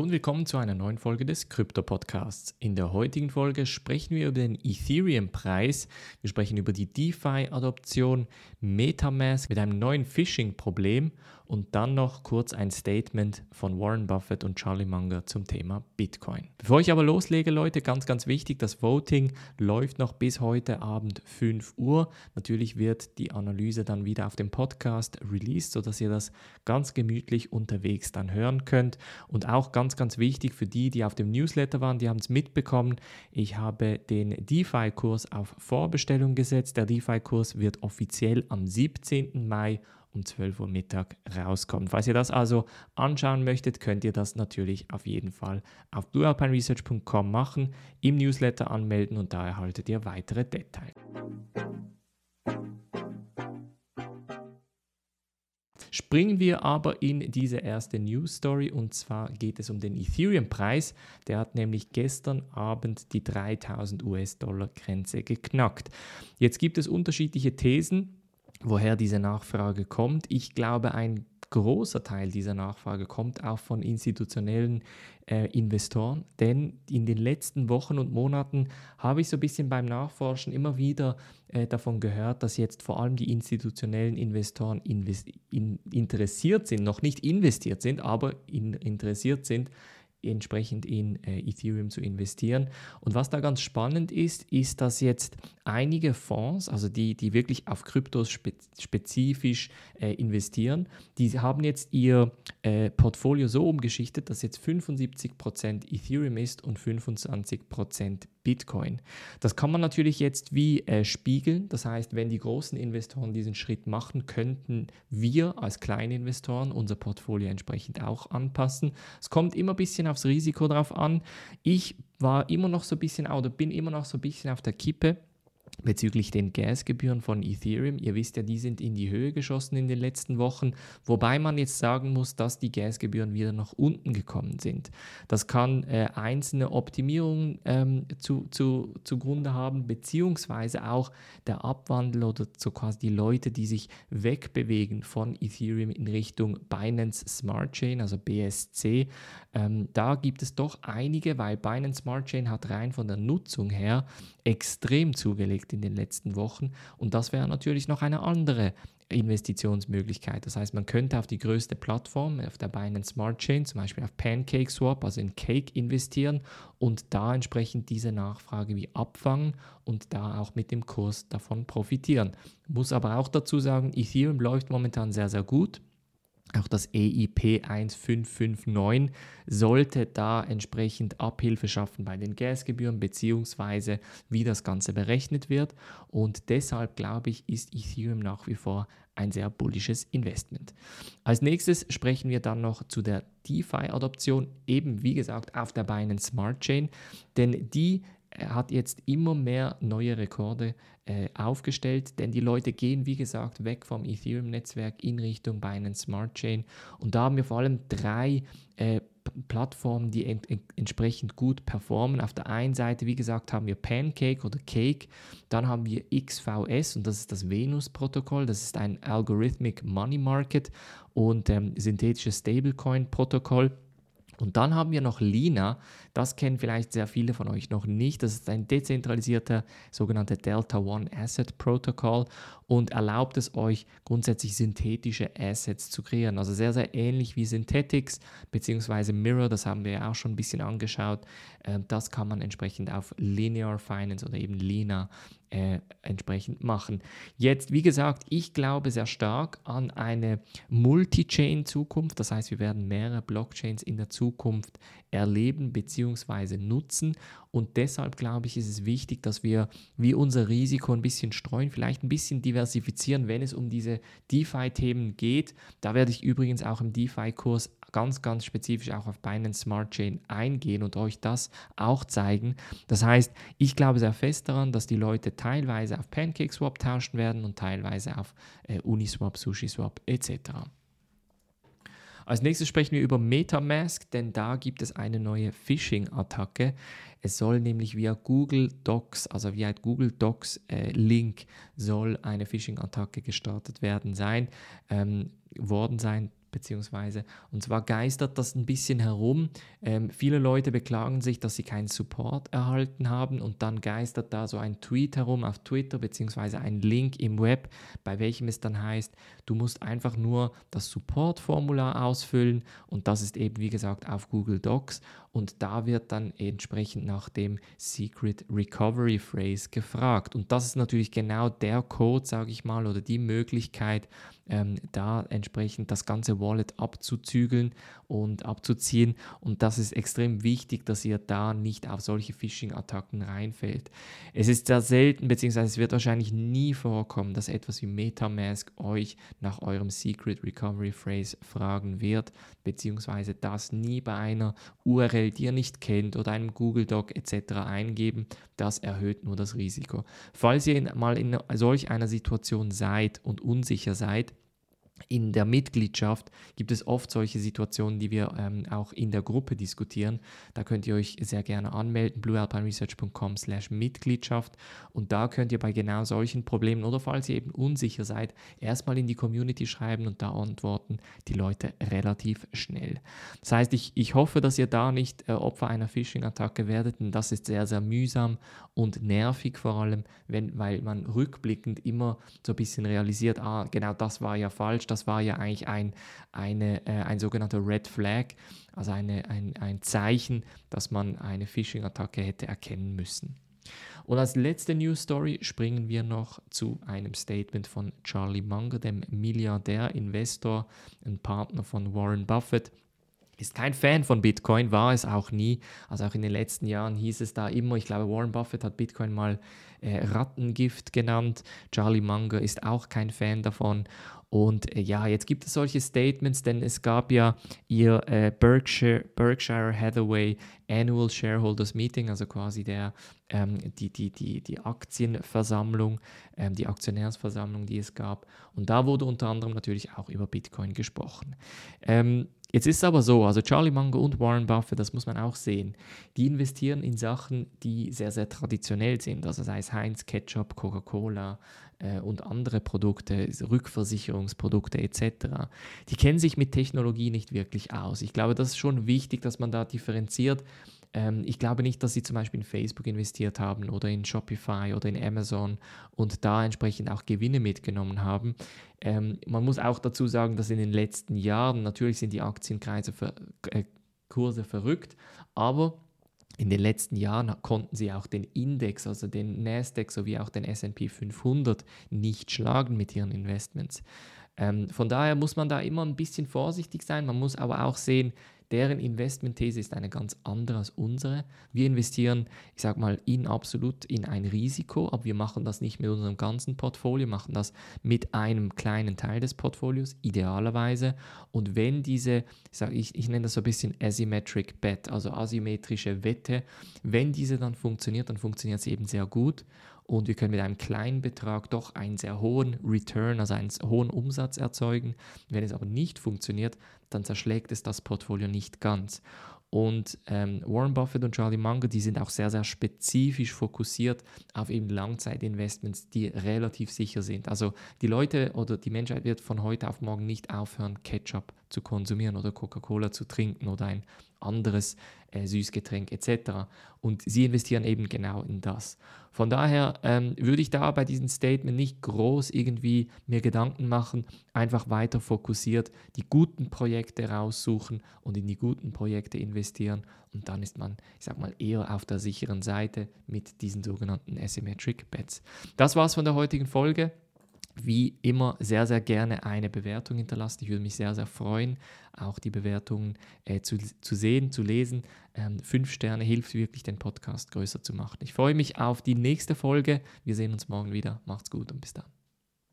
Und willkommen zu einer neuen Folge des Krypto Podcasts. In der heutigen Folge sprechen wir über den Ethereum-Preis, wir sprechen über die DeFi-Adoption, Metamask mit einem neuen Phishing-Problem und dann noch kurz ein Statement von Warren Buffett und Charlie Munger zum Thema Bitcoin. Bevor ich aber loslege, Leute, ganz, ganz wichtig, das Voting läuft noch bis heute Abend 5 Uhr. Natürlich wird die Analyse dann wieder auf dem Podcast released, sodass ihr das ganz gemütlich unterwegs dann hören könnt. Und auch ganz, ganz wichtig für die, die auf dem Newsletter waren, die haben es mitbekommen. Ich habe den DeFi-Kurs auf Vorbestellung gesetzt. Der DeFi-Kurs wird offiziell am 17. Mai um 12 Uhr Mittag rauskommt. Falls ihr das also anschauen möchtet, könnt ihr das natürlich auf jeden Fall auf bluealpineresearch.com machen, im Newsletter anmelden und da erhaltet ihr weitere Details. Springen wir aber in diese erste News Story und zwar geht es um den Ethereum-Preis. Der hat nämlich gestern Abend die 3000 US-Dollar-Grenze geknackt. Jetzt gibt es unterschiedliche Thesen woher diese Nachfrage kommt. Ich glaube, ein großer Teil dieser Nachfrage kommt auch von institutionellen äh, Investoren, denn in den letzten Wochen und Monaten habe ich so ein bisschen beim Nachforschen immer wieder äh, davon gehört, dass jetzt vor allem die institutionellen Investoren invest in, interessiert sind, noch nicht investiert sind, aber in, interessiert sind entsprechend in äh, Ethereum zu investieren. Und was da ganz spannend ist, ist, dass jetzt einige Fonds, also die, die wirklich auf Kryptos spe spezifisch äh, investieren, die haben jetzt ihr äh, Portfolio so umgeschichtet, dass jetzt 75% Ethereum ist und 25% Bitcoin. Das kann man natürlich jetzt wie äh, spiegeln. Das heißt, wenn die großen Investoren diesen Schritt machen, könnten wir als kleine Investoren unser Portfolio entsprechend auch anpassen. Es kommt immer ein bisschen aufs Risiko drauf an. Ich war immer noch so ein bisschen oder bin immer noch so ein bisschen auf der Kippe bezüglich den Gasgebühren von Ethereum. Ihr wisst ja, die sind in die Höhe geschossen in den letzten Wochen, wobei man jetzt sagen muss, dass die Gasgebühren wieder nach unten gekommen sind. Das kann äh, einzelne Optimierungen ähm, zu, zu, zugrunde haben, beziehungsweise auch der Abwandel oder so quasi die Leute, die sich wegbewegen von Ethereum in Richtung Binance Smart Chain, also BSC. Ähm, da gibt es doch einige, weil Binance Smart Chain hat rein von der Nutzung her extrem zugelegt in den letzten Wochen. Und das wäre natürlich noch eine andere Investitionsmöglichkeit. Das heißt, man könnte auf die größte Plattform, auf der Binance Smart Chain, zum Beispiel auf Pancake Swap, also in Cake investieren und da entsprechend diese Nachfrage wie abfangen und da auch mit dem Kurs davon profitieren. Muss aber auch dazu sagen, Ethereum läuft momentan sehr, sehr gut. Auch das EIP 1559 sollte da entsprechend Abhilfe schaffen bei den Gasgebühren beziehungsweise wie das Ganze berechnet wird. Und deshalb glaube ich, ist Ethereum nach wie vor ein sehr bullisches Investment. Als nächstes sprechen wir dann noch zu der DeFi-Adoption, eben wie gesagt auf der Binance Smart Chain, denn die er hat jetzt immer mehr neue Rekorde äh, aufgestellt, denn die Leute gehen, wie gesagt, weg vom Ethereum-Netzwerk in Richtung Binance Smart Chain. Und da haben wir vor allem drei äh, Plattformen, die ent entsprechend gut performen. Auf der einen Seite, wie gesagt, haben wir Pancake oder Cake, dann haben wir XVS und das ist das Venus-Protokoll, das ist ein Algorithmic Money Market und ähm, synthetisches Stablecoin-Protokoll. Und dann haben wir noch Lina, das kennen vielleicht sehr viele von euch noch nicht. Das ist ein dezentralisierter sogenannter Delta One Asset Protocol und erlaubt es euch grundsätzlich synthetische Assets zu kreieren. Also sehr, sehr ähnlich wie Synthetics bzw. Mirror, das haben wir ja auch schon ein bisschen angeschaut. Ähm, das kann man entsprechend auf Linear Finance oder eben Lina äh, entsprechend machen. Jetzt, wie gesagt, ich glaube sehr stark an eine Multi-Chain-Zukunft. Das heißt, wir werden mehrere Blockchains in der Zukunft erleben bzw. nutzen. Und deshalb glaube ich, ist es wichtig, dass wir wie unser Risiko ein bisschen streuen, vielleicht ein bisschen diversifizieren, wenn es um diese DeFi-Themen geht. Da werde ich übrigens auch im DeFi-Kurs ganz, ganz spezifisch auch auf Binance Smart Chain eingehen und euch das auch zeigen. Das heißt, ich glaube sehr fest daran, dass die Leute teilweise auf PancakeSwap tauschen werden und teilweise auf äh, Uniswap, SushiSwap etc. Als nächstes sprechen wir über Metamask, denn da gibt es eine neue Phishing-Attacke. Es soll nämlich via Google Docs, also via Google Docs äh, Link, soll eine Phishing-Attacke gestartet werden sein, ähm, worden sein beziehungsweise und zwar geistert das ein bisschen herum. Ähm, viele Leute beklagen sich, dass sie keinen Support erhalten haben und dann geistert da so ein Tweet herum auf Twitter beziehungsweise ein Link im Web, bei welchem es dann heißt, du musst einfach nur das Support-Formular ausfüllen und das ist eben wie gesagt auf Google Docs und da wird dann entsprechend nach dem Secret Recovery Phrase gefragt und das ist natürlich genau der Code, sage ich mal, oder die Möglichkeit, ähm, da entsprechend das ganze Wallet abzuzügeln und abzuziehen. Und das ist extrem wichtig, dass ihr da nicht auf solche Phishing-Attacken reinfällt. Es ist sehr selten, beziehungsweise es wird wahrscheinlich nie vorkommen, dass etwas wie Metamask euch nach eurem Secret Recovery Phrase fragen wird, beziehungsweise das nie bei einer URL, die ihr nicht kennt oder einem Google Doc etc. eingeben. Das erhöht nur das Risiko. Falls ihr mal in solch einer Situation seid und unsicher seid, in der Mitgliedschaft gibt es oft solche Situationen, die wir ähm, auch in der Gruppe diskutieren. Da könnt ihr euch sehr gerne anmelden, bluealpineresearch.com slash Mitgliedschaft und da könnt ihr bei genau solchen Problemen oder falls ihr eben unsicher seid, erstmal in die Community schreiben und da antworten die Leute relativ schnell. Das heißt, ich, ich hoffe, dass ihr da nicht äh, Opfer einer Phishing-Attacke werdet, denn das ist sehr, sehr mühsam und nervig vor allem, wenn, weil man rückblickend immer so ein bisschen realisiert, ah, genau das war ja falsch, das war ja eigentlich ein, eine, äh, ein sogenannter Red Flag, also eine, ein, ein Zeichen, dass man eine Phishing-Attacke hätte erkennen müssen. Und als letzte News Story springen wir noch zu einem Statement von Charlie Munger, dem Milliardär, Investor, ein Partner von Warren Buffett ist kein Fan von Bitcoin, war es auch nie. Also auch in den letzten Jahren hieß es da immer, ich glaube, Warren Buffett hat Bitcoin mal äh, Rattengift genannt. Charlie Munger ist auch kein Fan davon. Und äh, ja, jetzt gibt es solche Statements, denn es gab ja ihr äh, Berkshire, Berkshire Hathaway Annual Shareholders Meeting, also quasi der, ähm, die, die, die, die Aktienversammlung, ähm, die Aktionärsversammlung, die es gab. Und da wurde unter anderem natürlich auch über Bitcoin gesprochen. Ähm, Jetzt ist es aber so, also Charlie Munger und Warren Buffett, das muss man auch sehen, die investieren in Sachen, die sehr, sehr traditionell sind, also sei es Heinz, Ketchup, Coca-Cola, äh, und andere Produkte, Rückversicherungsprodukte etc., die kennen sich mit Technologie nicht wirklich aus. Ich glaube, das ist schon wichtig, dass man da differenziert. Ähm, ich glaube nicht, dass sie zum Beispiel in Facebook investiert haben oder in Shopify oder in Amazon und da entsprechend auch Gewinne mitgenommen haben. Ähm, man muss auch dazu sagen, dass in den letzten Jahren natürlich sind die Aktienkurse ver äh, verrückt, aber in den letzten Jahren konnten sie auch den Index, also den Nasdaq sowie auch den SP 500 nicht schlagen mit ihren Investments. Ähm, von daher muss man da immer ein bisschen vorsichtig sein. Man muss aber auch sehen, Deren Investmentthese ist eine ganz andere als unsere. Wir investieren, ich sage mal, in absolut in ein Risiko, aber wir machen das nicht mit unserem ganzen Portfolio, machen das mit einem kleinen Teil des Portfolios, idealerweise. Und wenn diese, ich, sag, ich, ich nenne das so ein bisschen Asymmetric Bet, also asymmetrische Wette, wenn diese dann funktioniert, dann funktioniert sie eben sehr gut und wir können mit einem kleinen Betrag doch einen sehr hohen Return, also einen hohen Umsatz erzeugen. Wenn es aber nicht funktioniert, dann zerschlägt es das Portfolio nicht ganz. Und ähm, Warren Buffett und Charlie Munger, die sind auch sehr, sehr spezifisch fokussiert auf eben Langzeitinvestments, die relativ sicher sind. Also die Leute oder die Menschheit wird von heute auf morgen nicht aufhören, Ketchup zu konsumieren oder Coca-Cola zu trinken oder ein anderes äh, Süßgetränk etc. Und sie investieren eben genau in das. Von daher ähm, würde ich da bei diesem Statement nicht groß irgendwie mir Gedanken machen, einfach weiter fokussiert die guten Projekte raussuchen und in die guten Projekte investieren. Und dann ist man, ich sag mal, eher auf der sicheren Seite mit diesen sogenannten Asymmetric Bets. Das war's von der heutigen Folge wie immer sehr, sehr gerne eine Bewertung hinterlassen. Ich würde mich sehr, sehr freuen, auch die Bewertungen äh, zu, zu sehen, zu lesen. Ähm, fünf Sterne hilft wirklich, den Podcast größer zu machen. Ich freue mich auf die nächste Folge. Wir sehen uns morgen wieder. Macht's gut und bis dann.